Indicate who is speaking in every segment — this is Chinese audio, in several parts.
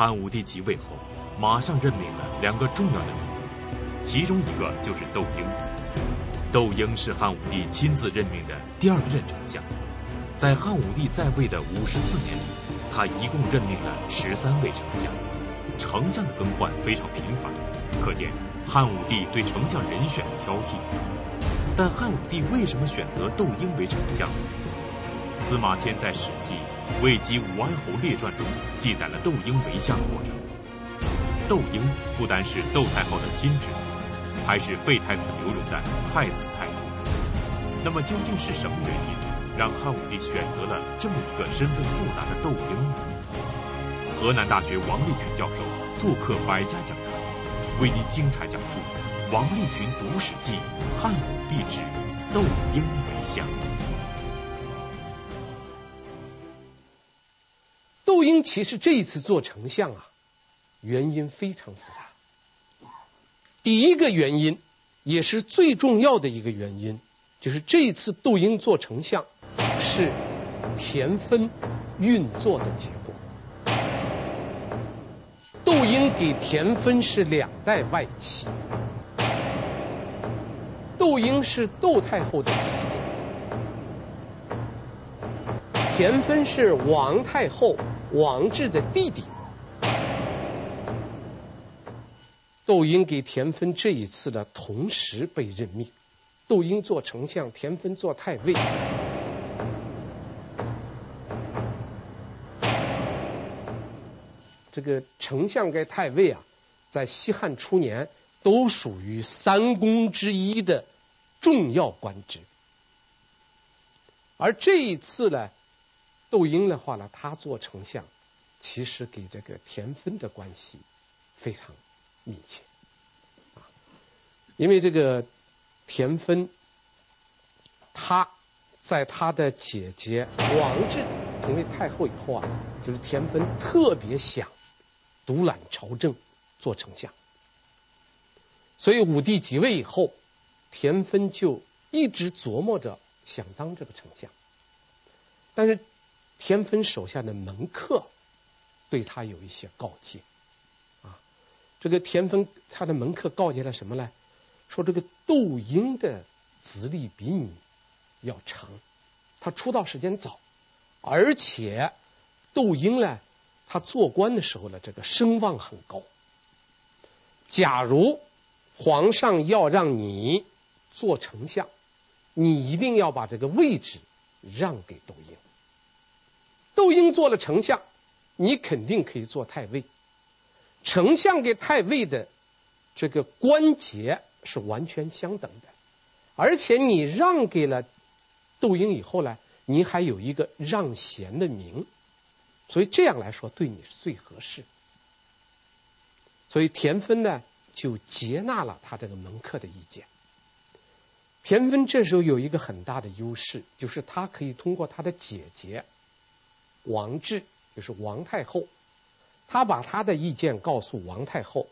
Speaker 1: 汉武帝即位后，马上任命了两个重要的人物，其中一个就是窦婴。窦婴是汉武帝亲自任命的第二任丞相。在汉武帝在位的五十四年里，他一共任命了十三位丞相，丞相的更换非常频繁，可见汉武帝对丞相人选的挑剔。但汉武帝为什么选择窦婴为丞相？司马迁在《史记·魏击武安侯列传》中记载了窦婴为相的过程。窦婴不单是窦太后的亲侄子，还是废太子刘荣的太子太傅。那么究竟是什么原因？让汉武帝选择了这么一个身份复杂的窦婴呢？河南大学王立群教授做客百家讲坛，为您精彩讲述王立群读史记《汉武帝之窦婴为相》。
Speaker 2: 窦婴其实这一次做丞相啊，原因非常复杂。第一个原因，也是最重要的一个原因，就是这一次窦婴做丞相。是田分运作的结果。窦婴给田分是两代外戚，窦婴是窦太后的儿子，田分是王太后王志的弟弟。窦婴给田分这一次的同时被任命，窦婴做丞相，田分做太尉。这个丞相跟太尉啊，在西汉初年都属于三公之一的重要官职，而这一次呢，窦婴的话呢，他做丞相，其实给这个田分的关系非常密切啊，因为这个田分，他在他的姐姐王志成为太后以后啊，就是田分特别想。独揽朝政，做丞相，所以武帝即位以后，田分就一直琢磨着想当这个丞相。但是田分手下的门客对他有一些告诫啊，这个田分他的门客告诫他什么呢？说这个窦婴的资历比你要长，他出道时间早，而且窦婴呢。他做官的时候呢，这个声望很高。假如皇上要让你做丞相，你一定要把这个位置让给窦婴。窦婴做了丞相，你肯定可以做太尉。丞相跟太尉的这个官阶是完全相等的，而且你让给了窦婴以后呢，你还有一个让贤的名。所以这样来说，对你是最合适。所以田芬呢，就接纳了他这个门客的意见。田芬这时候有一个很大的优势，就是他可以通过他的姐姐王志，就是王太后，他把他的意见告诉王太后，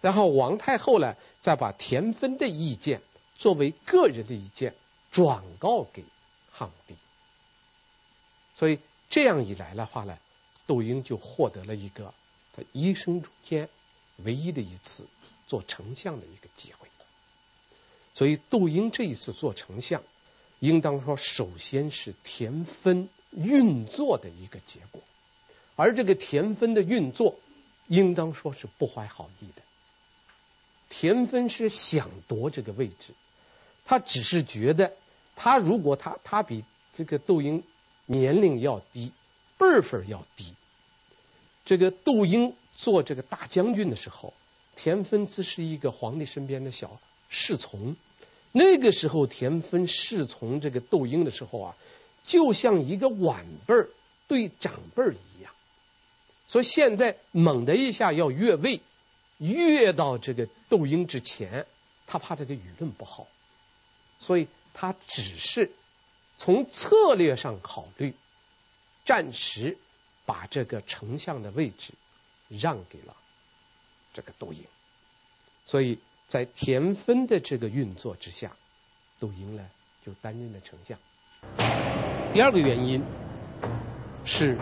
Speaker 2: 然后王太后呢，再把田芬的意见作为个人的意见转告给汉武帝。所以这样一来的话呢。窦婴就获得了一个他一生中间唯一的一次做丞相的一个机会，所以窦婴这一次做丞相，应当说首先是田芬运作的一个结果，而这个田芬的运作，应当说是不怀好意的。田芬是想夺这个位置，他只是觉得他如果他他比这个窦婴年龄要低。辈分要低。这个窦婴做这个大将军的时候，田芬只是一个皇帝身边的小侍从。那个时候，田芬侍从这个窦婴的时候啊，就像一个晚辈对长辈一样。所以现在猛的一下要越位，越到这个窦婴之前，他怕这个舆论不好，所以他只是从策略上考虑。暂时把这个丞相的位置让给了这个窦婴，所以在田分的这个运作之下，窦婴呢就担任了丞相。第二个原因是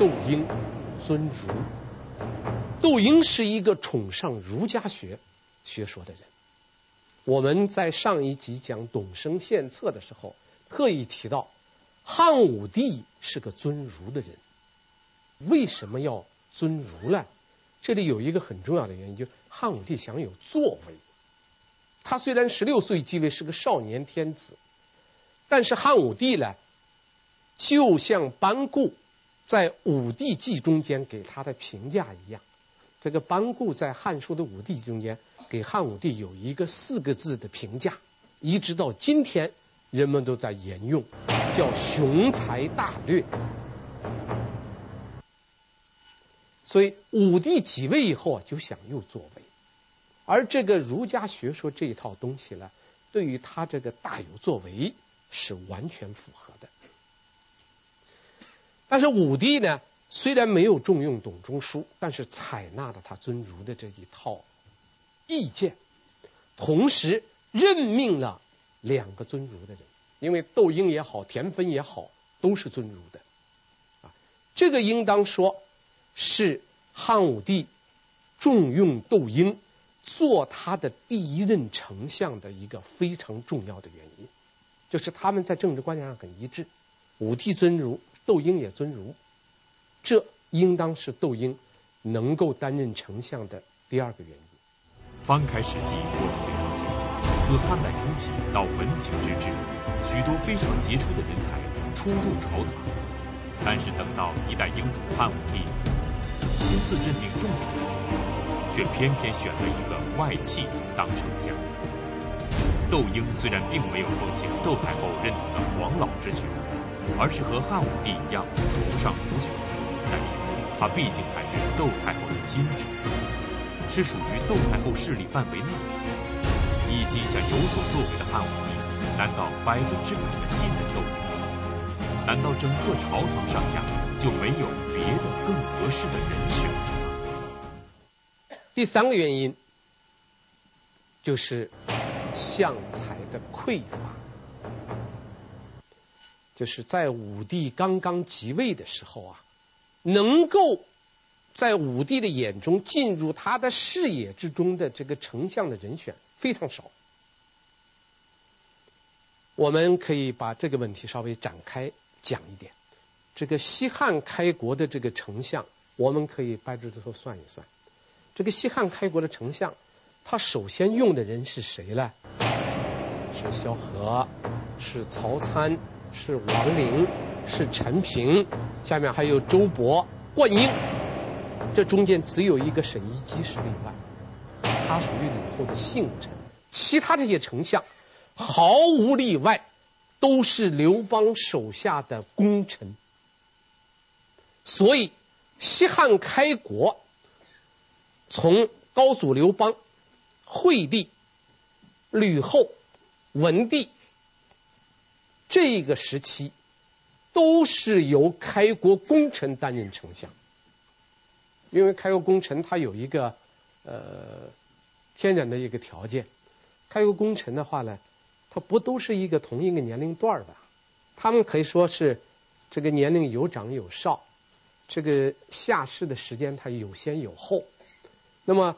Speaker 2: 窦婴尊儒。窦婴是一个崇尚儒家学学说的人。我们在上一集讲董生献策的时候，特意提到汉武帝是个尊儒的人。为什么要尊儒呢？这里有一个很重要的原因，就是汉武帝想有作为。他虽然十六岁继位，是个少年天子，但是汉武帝呢，就像班固在《武帝纪》中间给他的评价一样。这个班固在《汉书》的《武帝》中间给汉武帝有一个四个字的评价，一直到今天人们都在沿用，叫“雄才大略”。所以武帝即位以后啊，就想有作为，而这个儒家学说这一套东西呢，对于他这个大有作为是完全符合的。但是武帝呢，虽然没有重用董仲舒，但是采纳了他尊儒的这一套意见，同时任命了两个尊儒的人，因为窦婴也好，田汾也好，都是尊儒的啊。这个应当说是汉武帝重用窦婴做他的第一任丞相的一个非常重要的原因，就是他们在政治观念上很一致，武帝尊儒，窦婴也尊儒。这应当是窦婴能够担任丞相的第二个原因。
Speaker 1: 翻开史记，我们会发现，自汉代初期到文景之治，许多非常杰出的人才出入朝堂，但是等到一代英主汉武帝亲自任命重臣的时候，却偏偏选了一个外戚当丞相。窦婴虽然并没有奉行窦太后认同的黄老之学，而是和汉武帝一样崇尚儒学。但是他毕竟还是窦太后的亲侄子，是属于窦太后势力范围内。一心想有所作为的汉武帝，难道百分之百的信任窦婴？难道整个朝堂上下就没有别的更合适的人选？
Speaker 2: 第三个原因就是相才的匮乏，就是在武帝刚刚即位的时候啊。能够在武帝的眼中进入他的视野之中的这个丞相的人选非常少。我们可以把这个问题稍微展开讲一点。这个西汉开国的这个丞相，我们可以掰着指头算一算。这个西汉开国的丞相，他首先用的人是谁呢？是萧何，是曹参，是王陵。是陈平，下面还有周勃、灌婴，这中间只有一个沈一基是例外，他属于吕后的幸臣，其他这些丞相毫无例外都是刘邦手下的功臣，所以西汉开国从高祖刘邦、惠帝、吕后、文帝这个时期。都是由开国功臣担任丞相，因为开国功臣他有一个呃天然的一个条件，开国功臣的话呢，他不都是一个同一个年龄段的，他们可以说是这个年龄有长有少，这个下世的时间他有先有后，那么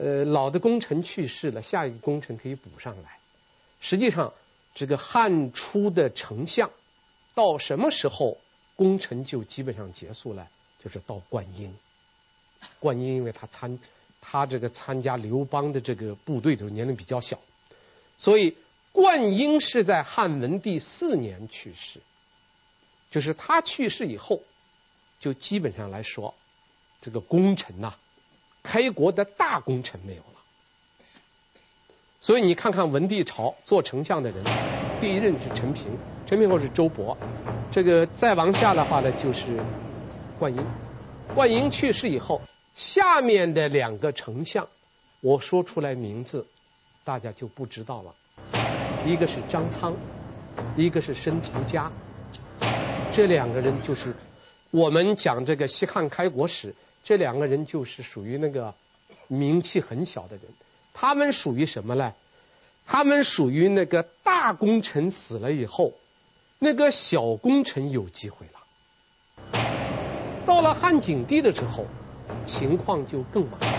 Speaker 2: 呃老的功臣去世了，下一个功臣可以补上来。实际上，这个汉初的丞相。到什么时候功臣就基本上结束了？就是到灌婴。灌婴因为他参他这个参加刘邦的这个部队的时候年龄比较小，所以灌婴是在汉文帝四年去世。就是他去世以后，就基本上来说，这个功臣呐、开国的大功臣没有了。所以你看看文帝朝做丞相的人，第一任是陈平。陈平后是周勃，这个再往下的话呢，就是灌婴。灌婴去世以后，下面的两个丞相，我说出来名字，大家就不知道了。一个是张苍，一个是申屠嘉。这两个人就是我们讲这个西汉开国史，这两个人就是属于那个名气很小的人。他们属于什么呢？他们属于那个大功臣死了以后。那个小功臣有机会了，到了汉景帝的时候，情况就更麻烦。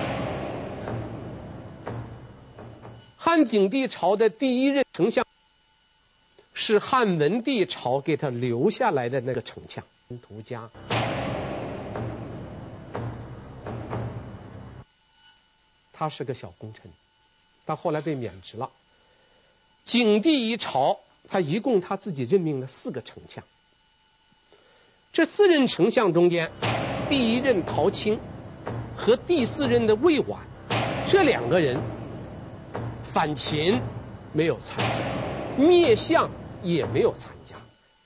Speaker 2: 汉景帝朝的第一任丞相是汉文帝朝给他留下来的那个丞相屠嘉，他是个小功臣，他后来被免职了。景帝一朝，他一共他自己任命了四个丞相。这四任丞相中间，第一任陶青和第四任的魏婉这两个人反秦没有参加，灭项也没有参加，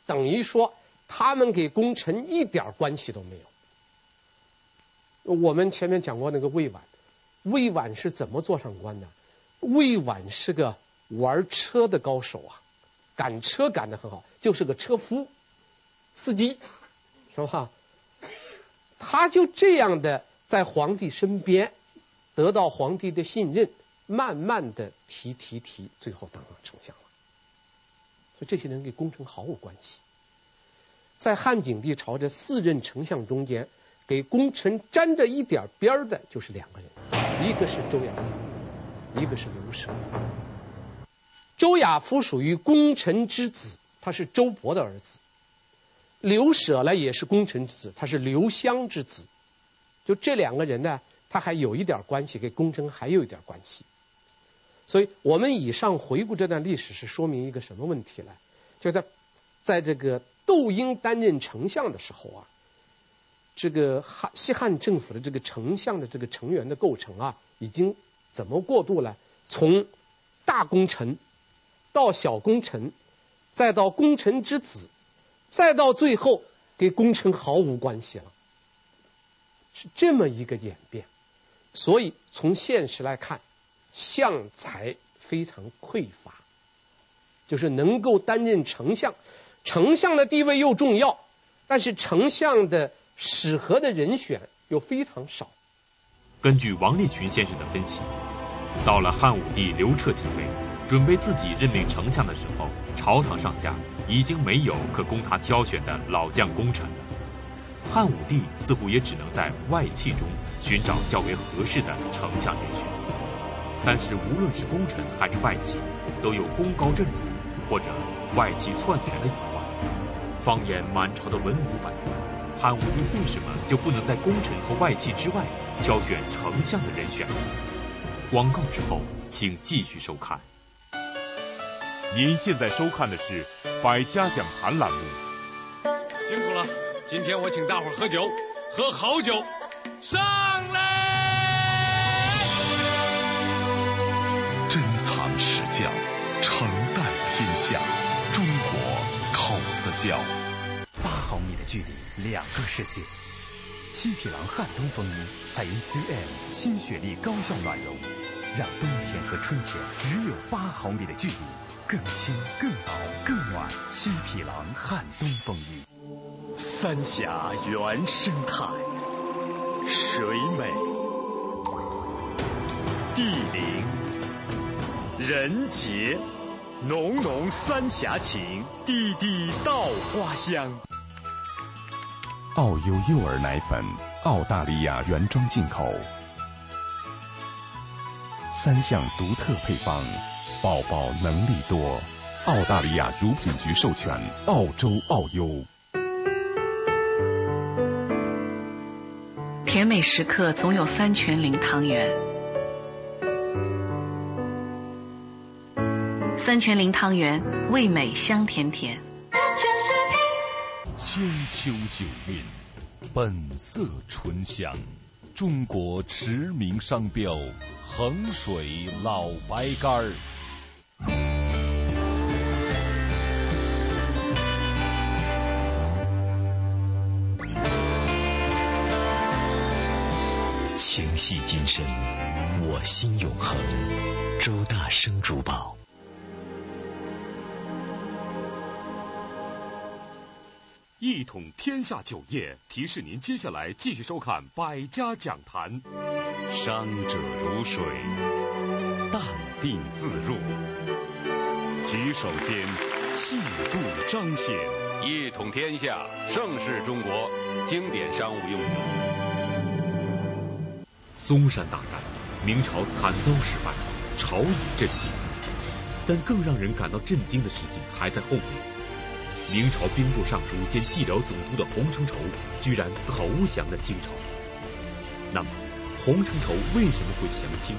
Speaker 2: 等于说他们给功臣一点关系都没有。我们前面讲过那个魏婉，魏婉是怎么做上官的？魏婉是个玩车的高手啊，赶车赶得很好，就是个车夫、司机。是吧？他就这样的在皇帝身边得到皇帝的信任，慢慢的提提提，最后当上丞相了。所以这些人跟功臣毫无关系。在汉景帝朝这四任丞相中间，给功臣沾着一点边的，就是两个人，一个是周亚夫，一个是刘舍。周亚夫属于功臣之子，他是周勃的儿子。刘舍呢，也是功臣之子，他是刘襄之子。就这两个人呢，他还有一点关系，跟功臣还有一点关系。所以我们以上回顾这段历史，是说明一个什么问题呢？就在在这个窦婴担任丞相的时候啊，这个汉西汉政府的这个丞相的这个成员的构成啊，已经怎么过渡了？从大功臣到小功臣，再到功臣之子。再到最后，跟功臣毫无关系了，是这么一个演变。所以从现实来看，相才非常匮乏，就是能够担任丞相，丞相的地位又重要，但是丞相的适合的人选又非常少。
Speaker 1: 根据王立群先生的分析，到了汉武帝刘彻即位，准备自己任命丞相的时候，朝堂上下已经没有可供他挑选的老将功臣了。汉武帝似乎也只能在外戚中寻找较为合适的丞相人选。但是无论是功臣还是外戚，都有功高震主或者外戚篡权的隐患。放眼满朝的文武百官，汉武帝为什么就不能在功臣和外戚之外挑选丞相的人选？广告之后，请继续收看。您现在收看的是《百家讲坛》栏目。
Speaker 3: 辛苦了，今天我请大伙儿喝酒，喝好酒，上来！
Speaker 4: 珍藏史教，承代天下，中国口子窖。
Speaker 5: 距离，两个世界。七匹狼汉东风衣采用 CM 新雪莉高效暖绒，让冬天和春天只有八毫米的距离。更轻、更薄、更暖，七匹狼汉东风衣。
Speaker 4: 三峡原生态，水美、地灵、人杰，浓浓三峡情，滴滴稻花香。
Speaker 6: 澳优幼儿奶粉，澳大利亚原装进口，三项独特配方。宝宝能力多，澳大利亚乳品局授权，澳洲澳优。
Speaker 7: 甜美时刻总有三全零汤圆，三全零汤圆味美香甜甜。
Speaker 8: 千秋酒韵，本色醇香，中国驰名商标，衡水老白干儿。
Speaker 4: 情系今生，我心永恒。周大生珠宝。
Speaker 1: 一统天下酒业提示您接下来继续收看《百家讲坛》。
Speaker 8: 商者如水，淡定自若。举手间。
Speaker 4: 气度彰显，
Speaker 9: 一统天下，盛世中国，经典商务用酒。
Speaker 1: 嵩山大战，明朝惨遭失败，朝野震惊。但更让人感到震惊的事情还在后面。明朝兵部尚书兼蓟辽总督的洪承畴居然投降了清朝。那么，洪承畴为什么会降清？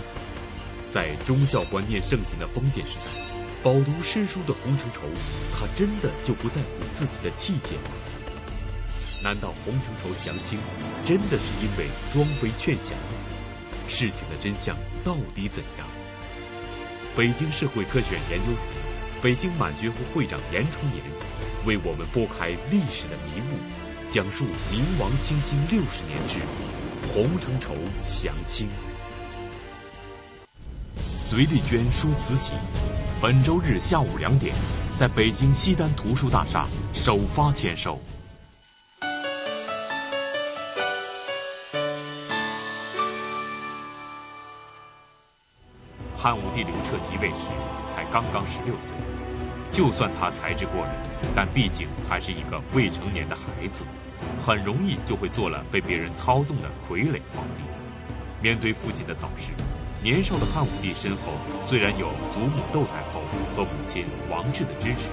Speaker 1: 在忠孝观念盛行的封建时代，饱读诗书的洪承畴，他真的就不在乎自己的气节吗？难道洪承畴降清真的是因为庄妃劝降？事情的真相到底怎样？北京社会科学院研究员、北京满学会会长严崇年为我们拨开历史的迷雾，讲述明王清兴六十年之洪承畴降清。隋丽娟书慈禧，本周日下午两点，在北京西单图书大厦首发签售。汉武帝刘彻即位时才刚刚十六岁，就算他才智过人，但毕竟还是一个未成年的孩子，很容易就会做了被别人操纵的傀儡皇帝。面对父亲的早逝。年少的汉武帝身后虽然有祖母窦太后和母亲王氏的支持，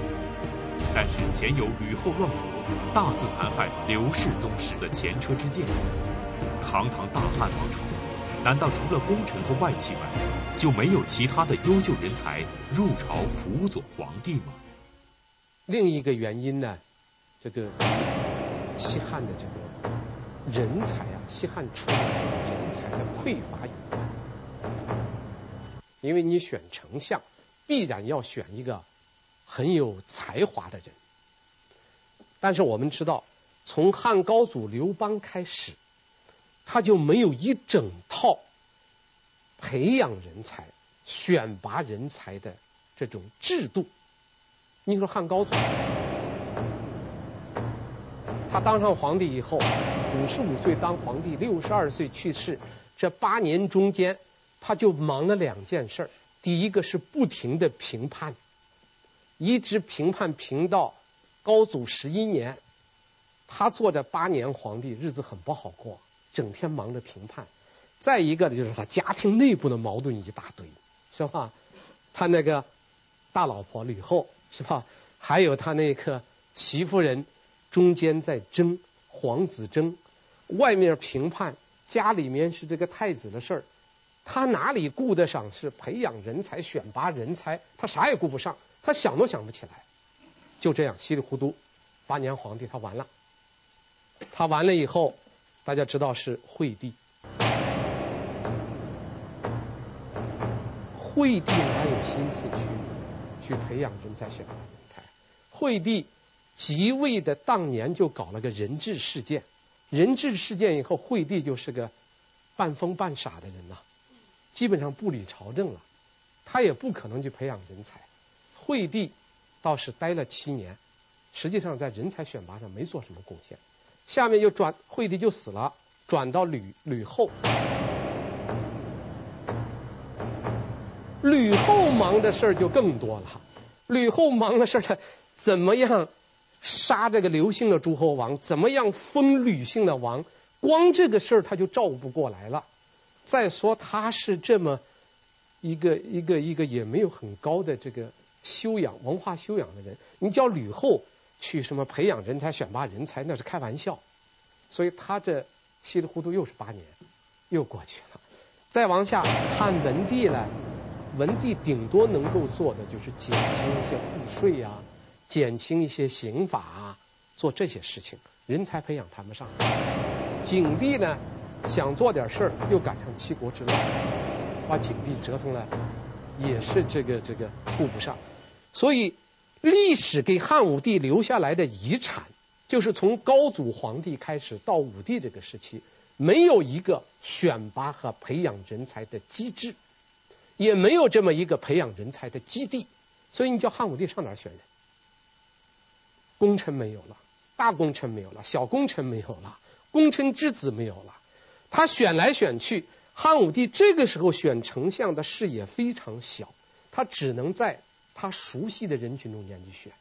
Speaker 1: 但是前有吕后乱国、大肆残害刘氏宗室的前车之鉴。堂堂大汉王朝，难道除了功臣和外戚外，就没有其他的优秀人才入朝辅佐皇帝吗？
Speaker 2: 另一个原因呢，这个西汉的这个人才啊，西汉初的人才的匮乏有关。因为你选丞相，必然要选一个很有才华的人。但是我们知道，从汉高祖刘邦开始，他就没有一整套培养人才、选拔人才的这种制度。你说汉高祖，他当上皇帝以后，五十五岁当皇帝，六十二岁去世，这八年中间。他就忙了两件事儿，第一个是不停的评判，一直评判评到高祖十一年，他做着八年皇帝，日子很不好过，整天忙着评判。再一个呢，就是他家庭内部的矛盾一大堆，是吧？他那个大老婆吕后，是吧？还有他那个戚夫人，中间在争皇子争，外面评判，家里面是这个太子的事儿。他哪里顾得上是培养人才、选拔人才？他啥也顾不上，他想都想不起来。就这样稀里糊涂，八年皇帝他完了。他完了以后，大家知道是惠帝。惠帝哪有心思去去培养人才、选拔人才？惠帝即位的当年就搞了个人质事件，人质事件以后，惠帝就是个半疯半傻的人呐。基本上不理朝政了，他也不可能去培养人才。惠帝倒是待了七年，实际上在人才选拔上没做什么贡献。下面就转，惠帝就死了，转到吕吕后。吕后忙的事儿就更多了。吕后忙的事儿，他怎么样杀这个刘姓的诸侯王？怎么样封吕姓的王？光这个事儿他就照顾不过来了。再说他是这么一个一个一个也没有很高的这个修养、文化修养的人，你叫吕后去什么培养人才、选拔人才，那是开玩笑。所以他这稀里糊涂又是八年，又过去了。再往下，汉文帝呢，文帝顶多能够做的就是减轻一些赋税啊，减轻一些刑法啊，做这些事情，人才培养谈不上。景帝呢？想做点事儿，又赶上七国之乱，把景帝折腾了，也是这个这个顾不上。所以历史给汉武帝留下来的遗产，就是从高祖皇帝开始到武帝这个时期，没有一个选拔和培养人才的机制，也没有这么一个培养人才的基地。所以你叫汉武帝上哪选人？功臣没有了，大功臣没有了，小功臣没有了，功臣之子没有了。他选来选去，汉武帝这个时候选丞相的视野非常小，他只能在他熟悉的人群中间去选。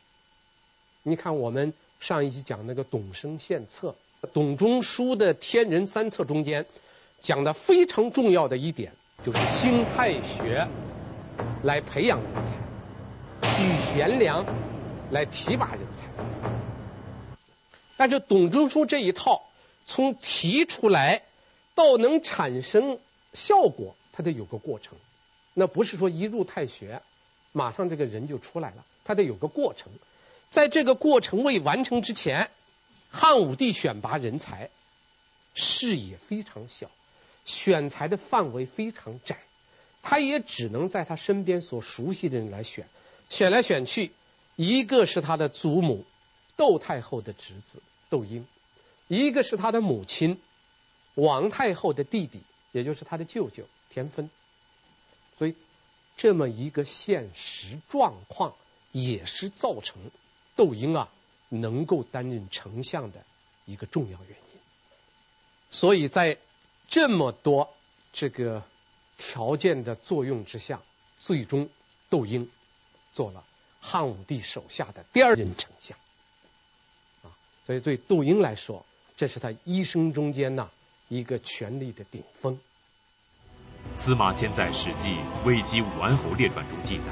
Speaker 2: 你看我们上一集讲那个董生献策，董仲舒的天人三策中间讲的非常重要的一点，就是兴太学来培养人才，举贤良来提拔人才。但是董仲舒这一套，从提出来到能产生效果，它得有个过程。那不是说一入太学，马上这个人就出来了，他得有个过程。在这个过程未完成之前，汉武帝选拔人才视野非常小，选才的范围非常窄，他也只能在他身边所熟悉的人来选，选来选去，一个是他的祖母窦太后的侄子。窦婴，一个是他的母亲王太后的弟弟，也就是他的舅舅田芬，所以这么一个现实状况，也是造成窦婴啊能够担任丞相的一个重要原因。所以在这么多这个条件的作用之下，最终窦婴做了汉武帝手下的第二任丞相。啊所以对窦婴来说，这是他一生中间呐一个权力的顶峰。
Speaker 1: 司马迁在《史记·魏姬武安侯列传》中记载，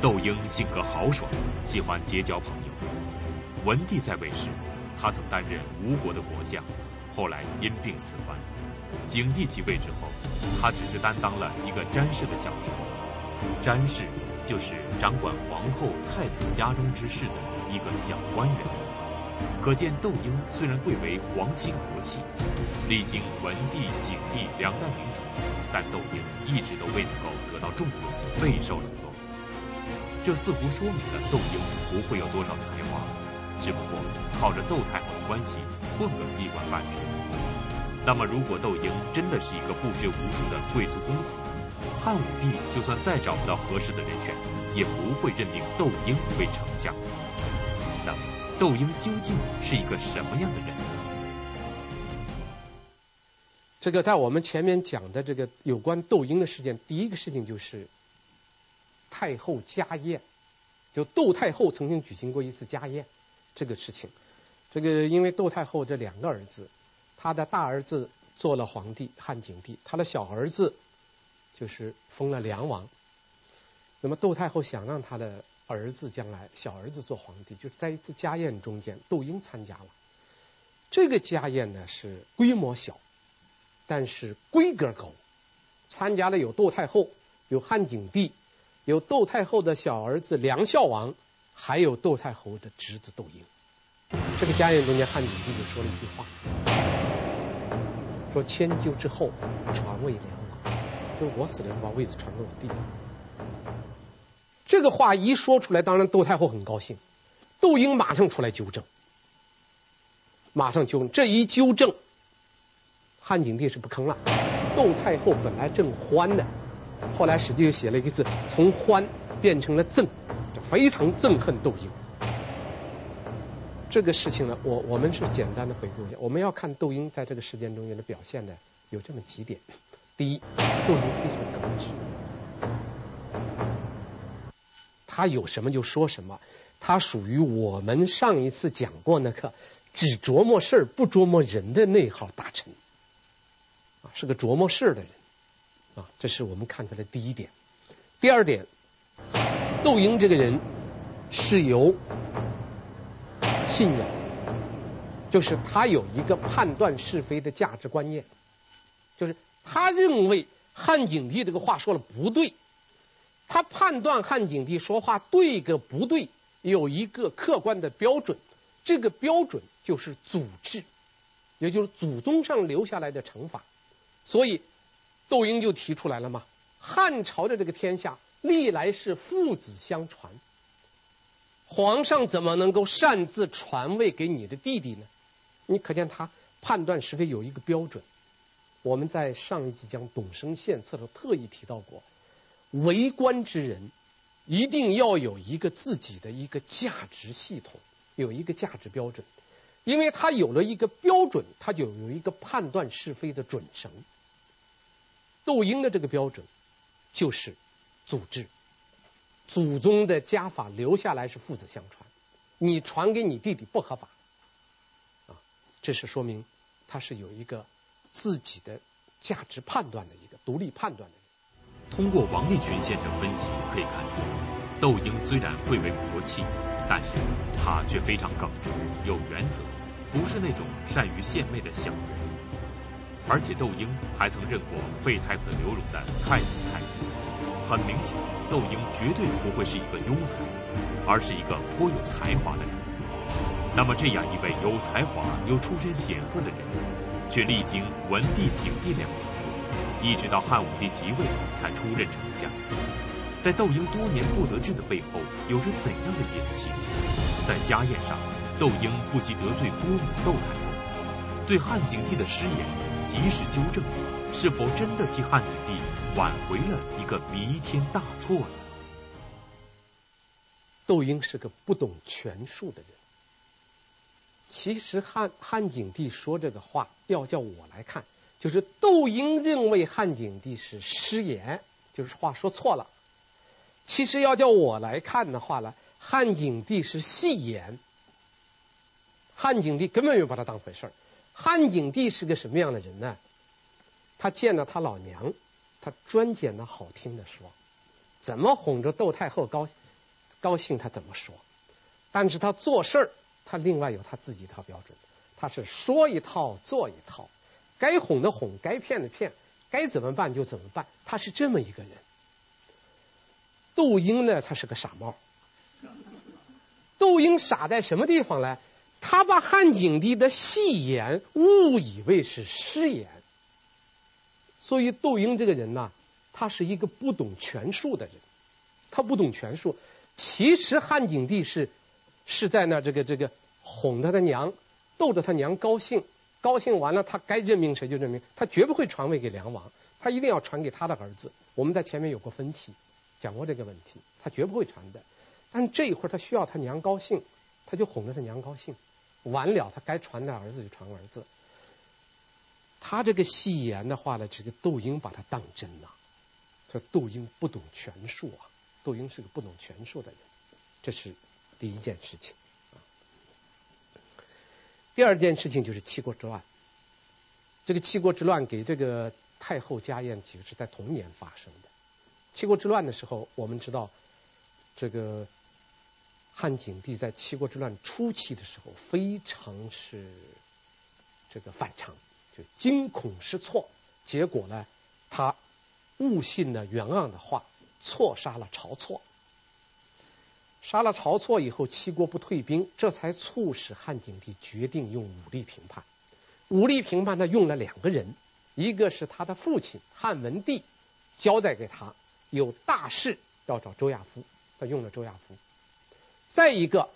Speaker 1: 窦婴性格豪爽，喜欢结交朋友。文帝在位时，他曾担任吴国的国相，后来因病辞官。景帝即位之后，他只是担当了一个詹事的小职，詹事就是掌管皇后、太子家中之事的一个小官员。可见窦婴虽然贵为皇亲国戚，历经文帝、景帝两代明主，但窦婴一直都未能够得到重用，备受冷落。这似乎说明了窦婴不会有多少才华，只不过靠着窦太后的关系混个一官半职。那么，如果窦婴真的是一个不学无术的贵族公子，汉武帝就算再找不到合适的人选，也不会任命窦婴为丞相。窦婴究竟是一个什么样的人？
Speaker 2: 这个在我们前面讲的这个有关窦婴的事件，第一个事情就是太后家宴，就窦太后曾经举行过一次家宴，这个事情。这个因为窦太后这两个儿子，他的大儿子做了皇帝汉景帝，他的小儿子就是封了梁王。那么窦太后想让他的。儿子将来小儿子做皇帝，就是在一次家宴中间，窦婴参加了。这个家宴呢是规模小，但是规格高。参加了有窦太后，有汉景帝，有窦太后的小儿子梁孝王，还有窦太后的侄子窦婴。这个家宴中间，汉景帝就说了一句话，说千秋之后，传位梁王，就是我死了，把位子传给我弟弟。这个话一说出来，当然窦太后很高兴，窦婴马上出来纠正，马上纠正，这一纠正，汉景帝是不吭了。窦太后本来正欢呢，后来史记又写了一个字，从欢变成了憎，就非常憎恨窦婴。这个事情呢，我我们是简单的回顾一下，我们要看窦婴在这个事件中间的表现呢，有这么几点：第一，窦婴非常耿直。他有什么就说什么，他属于我们上一次讲过那个只琢磨事儿不琢磨人的那号大臣，啊，是个琢磨事儿的人，啊，这是我们看出来第一点。第二点，窦婴这个人是有信仰，就是他有一个判断是非的价值观念，就是他认为汉景帝这个话说了不对。他判断汉景帝说话对个不对，有一个客观的标准，这个标准就是祖制，也就是祖宗上留下来的惩罚。所以窦婴就提出来了嘛，汉朝的这个天下历来是父子相传，皇上怎么能够擅自传位给你的弟弟呢？你可见他判断是非有一个标准。我们在上一集讲董生献策的时候特意提到过。为官之人一定要有一个自己的一个价值系统，有一个价值标准，因为他有了一个标准，他就有一个判断是非的准绳。窦婴的这个标准就是祖制，祖宗的家法留下来是父子相传，你传给你弟弟不合法啊，这是说明他是有一个自己的价值判断的一个独立判断的。
Speaker 1: 通过王立群先生分析可以看出，窦婴虽然贵为国戚，但是他却非常耿直、有原则，不是那种善于献媚的小人。而且窦婴还曾任过废太子刘荣的太子太傅。很明显，窦婴绝对不会是一个庸才，而是一个颇有才华的人。那么，这样一位有才华又出身显赫的人，却历经文帝、景帝两朝，一直到汉武帝即位才出任丞相。在窦婴多年不得志的背后，有着怎样的隐情？在家宴上，窦婴不惜得罪郭母窦太后，对汉景帝的失言及时纠正。是否真的替汉景帝挽回了一个弥天大错呢？
Speaker 2: 窦婴是个不懂权术的人。其实汉汉景帝说这个话，要叫我来看，就是窦婴认为汉景帝是失言，就是话说错了。其实要叫我来看的话呢，汉景帝是戏言。汉景帝根本没有把他当回事儿。汉景帝是个什么样的人呢？他见了他老娘，他专拣那好听的说，怎么哄着窦太后高高兴，他怎么说。但是他做事儿，他另外有他自己一套标准，他是说一套做一套，该哄的哄，该骗的骗，该怎么办就怎么办，他是这么一个人。窦婴呢，他是个傻帽。窦婴傻在什么地方呢？他把汉景帝的戏言误以为是失言。所以窦婴这个人呢，他是一个不懂权术的人，他不懂权术。其实汉景帝是是在那这个这个哄他的娘，逗着他娘高兴，高兴完了他该任命谁就任命，他绝不会传位给梁王，他一定要传给他的儿子。我们在前面有过分析，讲过这个问题，他绝不会传的。但这一会儿他需要他娘高兴，他就哄着他娘高兴，完了他该传的儿子就传儿子。他这个戏言的话呢，这个窦婴把他当真了。说窦婴不懂权术啊，窦婴是个不懂权术的人，这是第一件事情。第二件事情就是七国之乱。这个七国之乱给这个太后家宴，其实是在同年发生的。七国之乱的时候，我们知道这个汉景帝在七国之乱初期的时候，非常是这个反常。就惊恐失措，结果呢，他误信了袁盎的话，错杀了晁错。杀了晁错以后，齐国不退兵，这才促使汉景帝决定用武力平叛。武力平叛，他用了两个人，一个是他的父亲汉文帝交代给他有大事要找周亚夫，他用了周亚夫。再一个。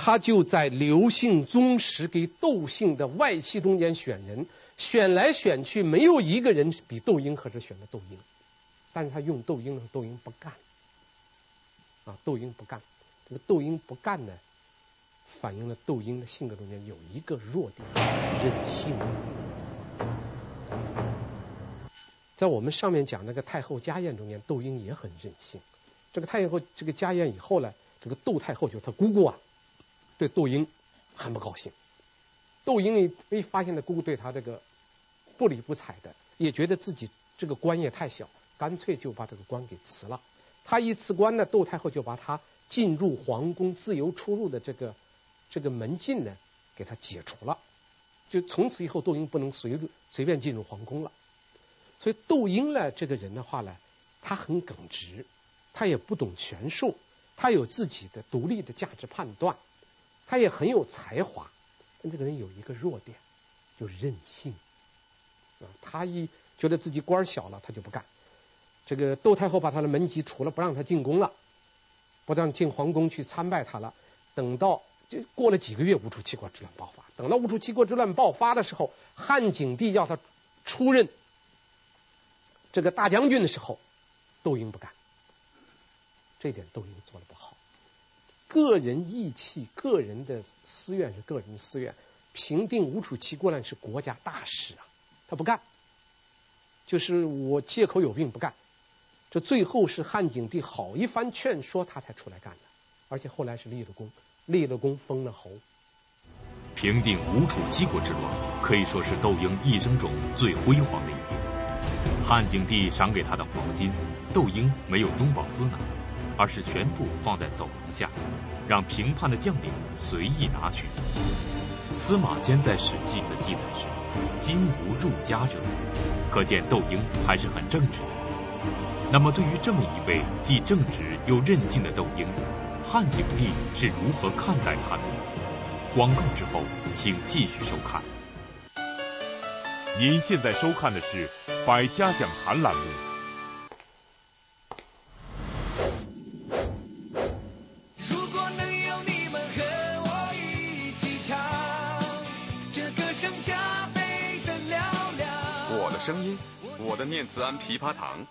Speaker 2: 他就在刘姓宗室给窦姓的外戚中间选人，选来选去，没有一个人比窦婴合适，选了窦婴。但是他用窦婴的时候，窦婴不干。啊，窦婴不干。这个窦婴不干呢，反映了窦婴的性格中间有一个弱点，任性。在我们上面讲那个太后家宴中间，窦婴也很任性。这个太后这个家宴以后呢，这个窦太后就她姑姑啊。对窦婴很不高兴，窦婴一发现他姑姑对他这个不理不睬的，也觉得自己这个官也太小，干脆就把这个官给辞了。他一辞官呢，窦太后就把他进入皇宫自由出入的这个这个门禁呢，给他解除了。就从此以后，窦婴不能随随便进入皇宫了。所以窦婴呢，这个人的话呢，他很耿直，他也不懂权术，他有自己的独立的价值判断。他也很有才华，但这个人有一个弱点，就任性。啊，他一觉得自己官小了，他就不干。这个窦太后把他的门籍除了，不让他进宫了，不让进皇宫去参拜他了。等到就过了几个月，吴楚七国之乱爆发。等到吴楚七国之乱爆发的时候，汉景帝要他出任这个大将军的时候，窦婴不干。这点窦婴做的不好。个人义气，个人的私怨是个人私怨。平定吴楚七国难是国家大事啊，他不干，就是我借口有病不干。这最后是汉景帝好一番劝说，他才出来干的。而且后来是立了功，立了功，封了侯。
Speaker 1: 平定吴楚七国之乱，可以说是窦婴一生中最辉煌的一天。汉景帝赏给他的黄金，窦婴没有中饱私囊，而是全部放在走廊下，让平叛的将领随意拿取。司马迁在《史记》的记载是“金无入家者”，可见窦婴还是很正直的。那么，对于这么一位既正直又任性的窦婴，汉景帝是如何看待他的？广告之后，请继续收看。
Speaker 6: 您现在收看的是《百家讲坛》栏目。
Speaker 10: 如果能有你们和我一起唱，这歌声加倍的嘹亮。
Speaker 11: 我的声音，我的念慈庵枇杷糖。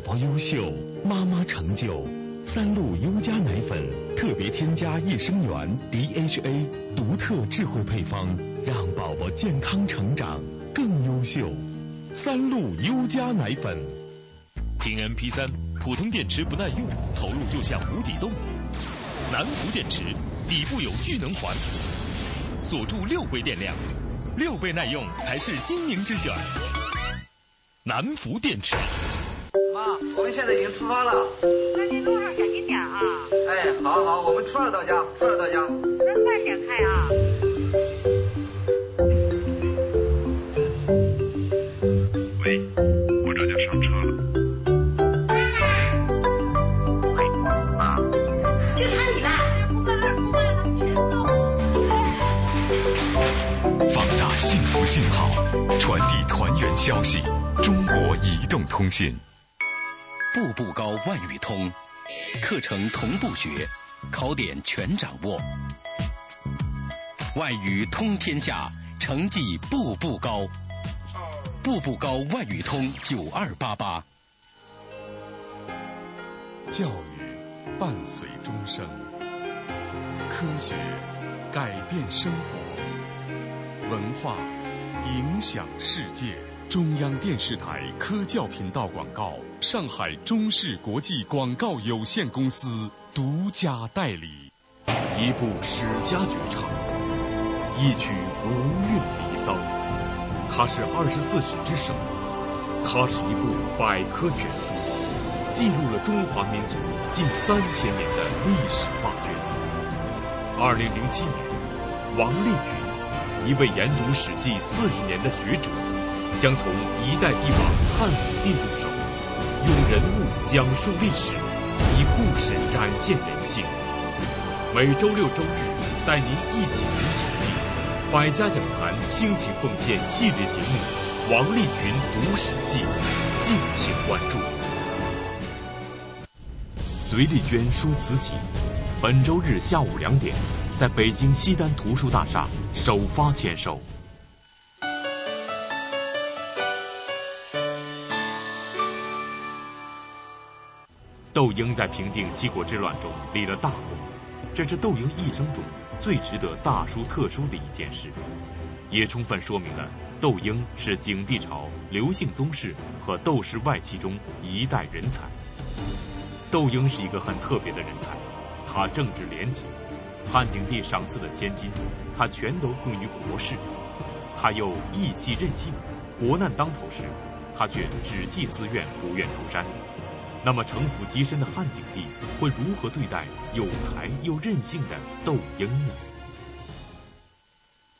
Speaker 12: 宝宝优秀，妈妈成就。三鹿优佳奶粉特别添加益生元 DHA，独特智慧配方，让宝宝健康成长更优秀。三鹿优佳奶粉。
Speaker 13: 听 MP3，普通电池不耐用，投入就像无底洞。南孚电池底部有聚能环，锁住六倍电量，六倍耐用才是经营之选。南孚电池。
Speaker 14: 妈，我们现在已经出发了。
Speaker 15: 那你路上小心点啊。
Speaker 14: 哎，好好，我们初二到家，初二到家。
Speaker 15: 那慢点开啊。
Speaker 16: 喂，我这就上车了。
Speaker 15: 喂，妈，就差你了。
Speaker 12: 放大幸福信号，传递团圆消息。中国移动通信。
Speaker 17: 步步高外语通，课程同步学，考点全掌握，外语通天下，成绩步步高。步步高外语通九二八八。
Speaker 6: 教育伴随终生，科学改变生活，文化影响世界。中央电视台科教频道广告，上海中视国际广告有限公司独家代理。
Speaker 1: 一部史家绝唱，一曲无韵离骚。它是二十四史之首，它是一部百科全书，记录了中华民族近三千年的历史画卷。二零零七年，王立群，一位研读《史记》四十年的学者。将从一代帝王汉武帝入手，用人物讲述历史，以故事展现人性。每周六周日带您一起读《史记》，百家讲坛倾情奉献系列节目《王立群读史记》，敬请关注。隋丽娟说慈禧，本周日下午两点，在北京西单图书大厦首发签售。窦婴在平定七国之乱中立了大功，这是窦婴一生中最值得大书特书的一件事，也充分说明了窦婴是景帝朝刘姓宗室和窦氏外戚中一代人才。窦婴是一个很特别的人才，他政治廉洁，汉景帝赏赐的千金，他全都用于国事；他又义气任性，国难当头时，他却只记私怨，不愿出山。那么，城府极深的汉景帝会如何对待有才又任性的窦婴呢？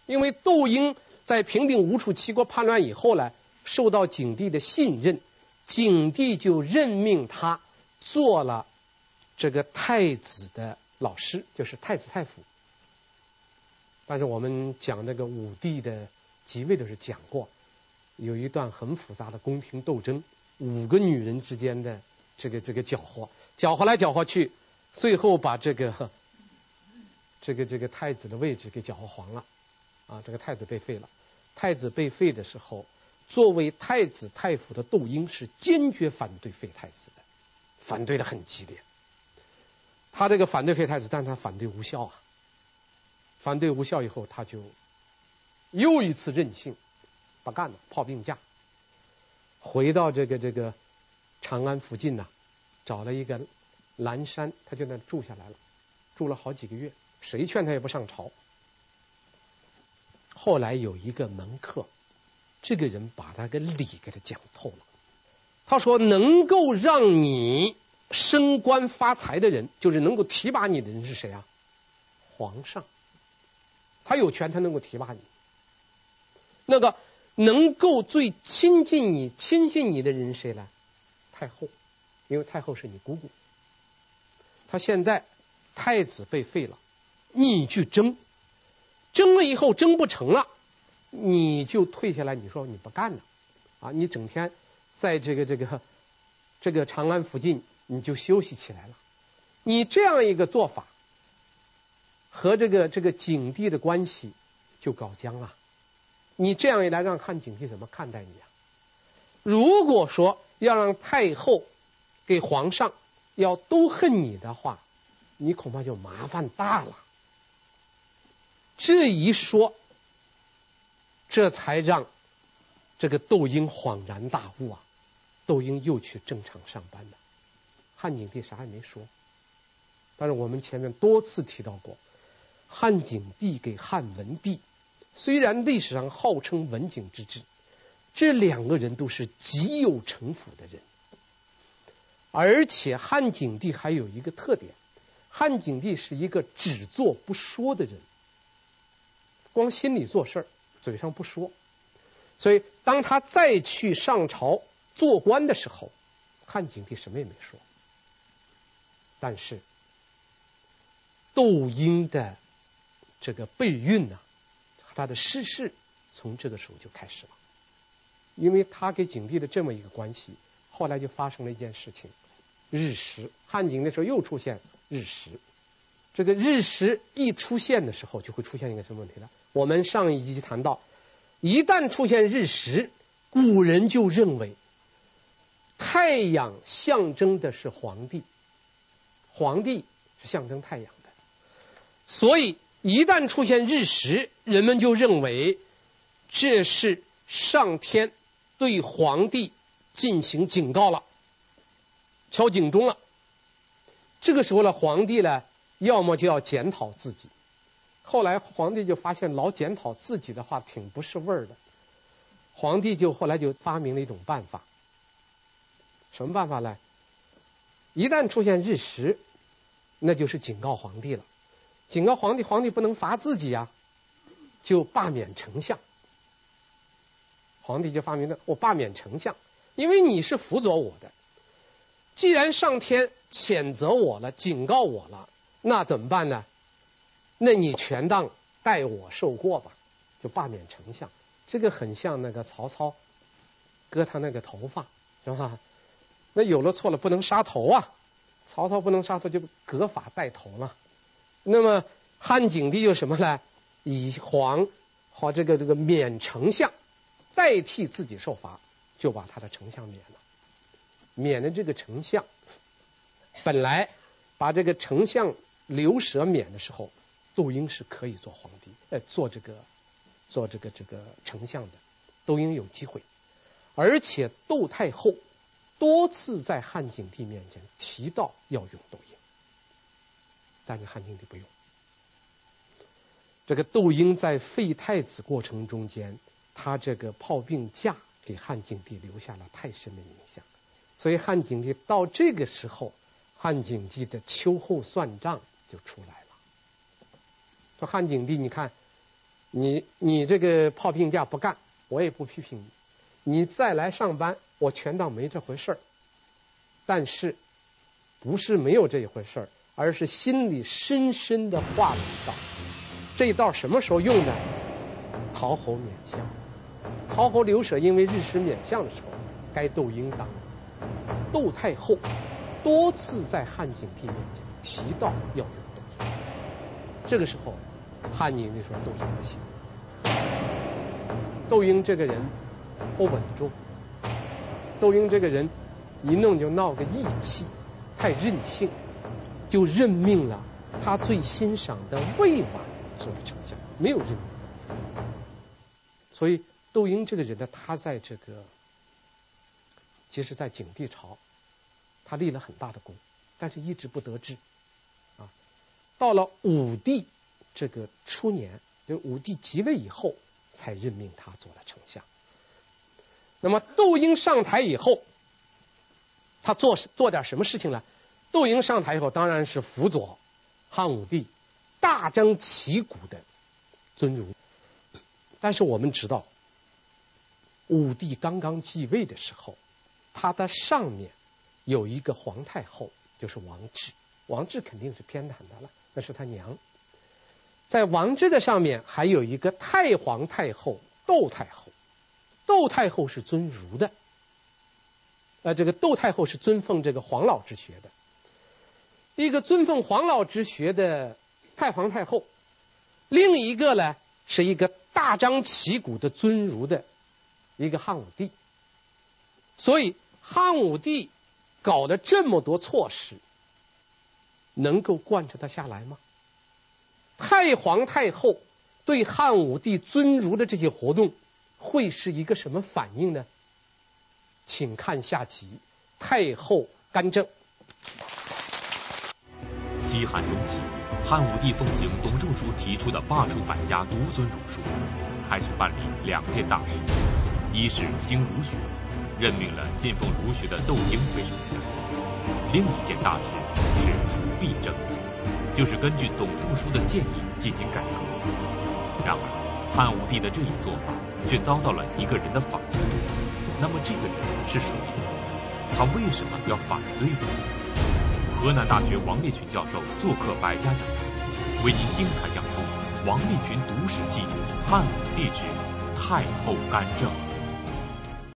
Speaker 2: 因为窦婴在平定吴楚七国叛乱以后呢，受到景帝的信任，景帝就任命他做了这个太子的老师，就是太子太傅。但是我们讲那个武帝的即位的时候讲过，有一段很复杂的宫廷斗争，五个女人之间的。这个这个搅和，搅和来搅和去，最后把这个这个这个太子的位置给搅和黄了啊！这个太子被废了。太子被废的时候，作为太子太傅的窦婴是坚决反对废太子的，反对的很激烈。他这个反对废太子，但他反对无效啊！反对无效以后，他就又一次任性，不干了，炮病假，回到这个这个。长安附近呐、找了一个蓝山，他就那住下来了，住了好几个月。谁劝他也不上朝。后来有一个门客，这个人把他个理给他讲透了。他说：“能够让你升官发财的人，就是能够提拔你的人是谁啊？皇上。他有权，他能够提拔你。那个能够最亲近你、亲信你的人谁来？太后，因为太后是你姑姑。他现在太子被废了，你去争。”争了以后争不成了，你就退下来。你说你不干了啊？你整天在这个这个这个长安附近，你就休息起来了。你这样一个做法，和这个这个景帝的关系就搞僵了。你这样一来，让汉景帝怎么看待你啊？如果说要让太后给皇上要都恨你的话，你恐怕就麻烦大了。这一说，这才让这个窦婴恍然大悟啊！窦婴又去正常上班了。汉景帝啥也没说。但是我们前面多次提到过，汉景帝给汉文帝，虽然历史上号称文景之治，这两个人都是极有城府的人。而且汉景帝还有一个特点，汉景帝是一个只做不说的人。光心里做事儿，嘴上不说。所以，当他再去上朝做官的时候，汉景帝什么也没说。但是，窦婴的这个备孕呢，他的失势从这个时候就开始了。因为他给景帝的这么一个关系，后来就发生了一件事情：日食。汉景的时候又出现日食。这个日食一出现的时候，就会出现一个什么问题呢？我们上一集谈到，一旦出现日食，古人就认为太阳象征的是皇帝，皇帝是象征太阳的，所以一旦出现日食，人们就认为这是上天对皇帝进行警告了，敲警钟了。这个时候呢，皇帝呢，要么就要检讨自己。后来皇帝就发现老检讨自己的话挺不是味儿的，皇帝就后来就发明了一种办法，什么办法呢？一旦出现日食，那就是警告皇帝了，警告皇帝，皇帝不能罚自己呀，就罢免丞相。皇帝就发明了，我罢免丞相，因为你是辅佐我的，既然上天谴责我了，警告我了，那怎么办呢？那你权当代我受过吧，就罢免丞相。这个很像那个曹操割他那个头发，是吧？那有了错了不能杀头啊，曹操不能杀头就革法带头了。那么汉景帝就什么呢？以皇和这个这个免丞相代替自己受罚，就把他的丞相免了。免了这个丞相，本来把这个丞相刘舍免的时候。窦婴是可以做皇帝，呃，做这个做这个这个丞相的，窦婴有机会，而且窦太后多次在汉景帝面前提到要用窦婴，但是汉景帝不用。这个窦婴在废太子过程中间，他这个炮兵架给汉景帝留下了太深的印象，所以汉景帝到这个时候，汉景帝的秋后算账就出来了。说汉景帝，你看，你你这个炮兵架不干，我也不批评你，你再来上班，我全当没这回事儿。但是不是没有这一回事儿，而是心里深深的画了一道。这一道什么时候用呢？讨侯免相，曹侯刘舍因为日食免相的时候，该窦婴当。窦太后多次在汉景帝面前提到要用窦婴，这个时候。汉景帝说：“窦婴不行，窦婴这个人不稳重，窦婴这个人一弄就闹个义气，太任性，就任命了他最欣赏的魏琬做了丞相，没有任命。所以窦婴这个人呢，他在这个，其实，在景帝朝，他立了很大的功，但是一直不得志。”啊到了武帝这个初年，就武帝即位以后，才任命他做了丞相。那么窦婴上台以后，他做做点什么事情呢？窦婴上台以后，当然是辅佐汉武帝大张旗鼓的尊儒。但是我们知道，武帝刚刚继位的时候，他的上面有一个皇太后，就是王治。王治肯定是偏袒他了，那是他娘。在王治的上面还有一个太皇太后窦太后，窦太后是尊儒的，呃，这个窦太后是尊奉这个黄老之学的。一个尊奉黄老之学的太皇太后，另一个呢是一个。大张旗鼓的尊儒的一个汉武帝，所以汉武帝搞的这么多措施，能够贯彻他下来吗？太皇太后对汉武帝尊儒的这些活动会是一个什么反应呢？请看下集《太后干政》。
Speaker 1: 西汉中期。汉武帝奉行董仲舒提出的罢黜百家、独尊儒术，开始办理两件大事：一是兴儒学，任命了信奉儒学的窦婴为丞相；另一件大事是除弊政，就是根据董仲舒的建议进行改革。然而，汉武帝的这一做法却遭到了一个人的反对。那么，这个人是谁？他为什么要反对呢？河南大学王立群教授做客百家讲坛，为您精彩讲述《王立群读史记·汉武帝之太后干政》。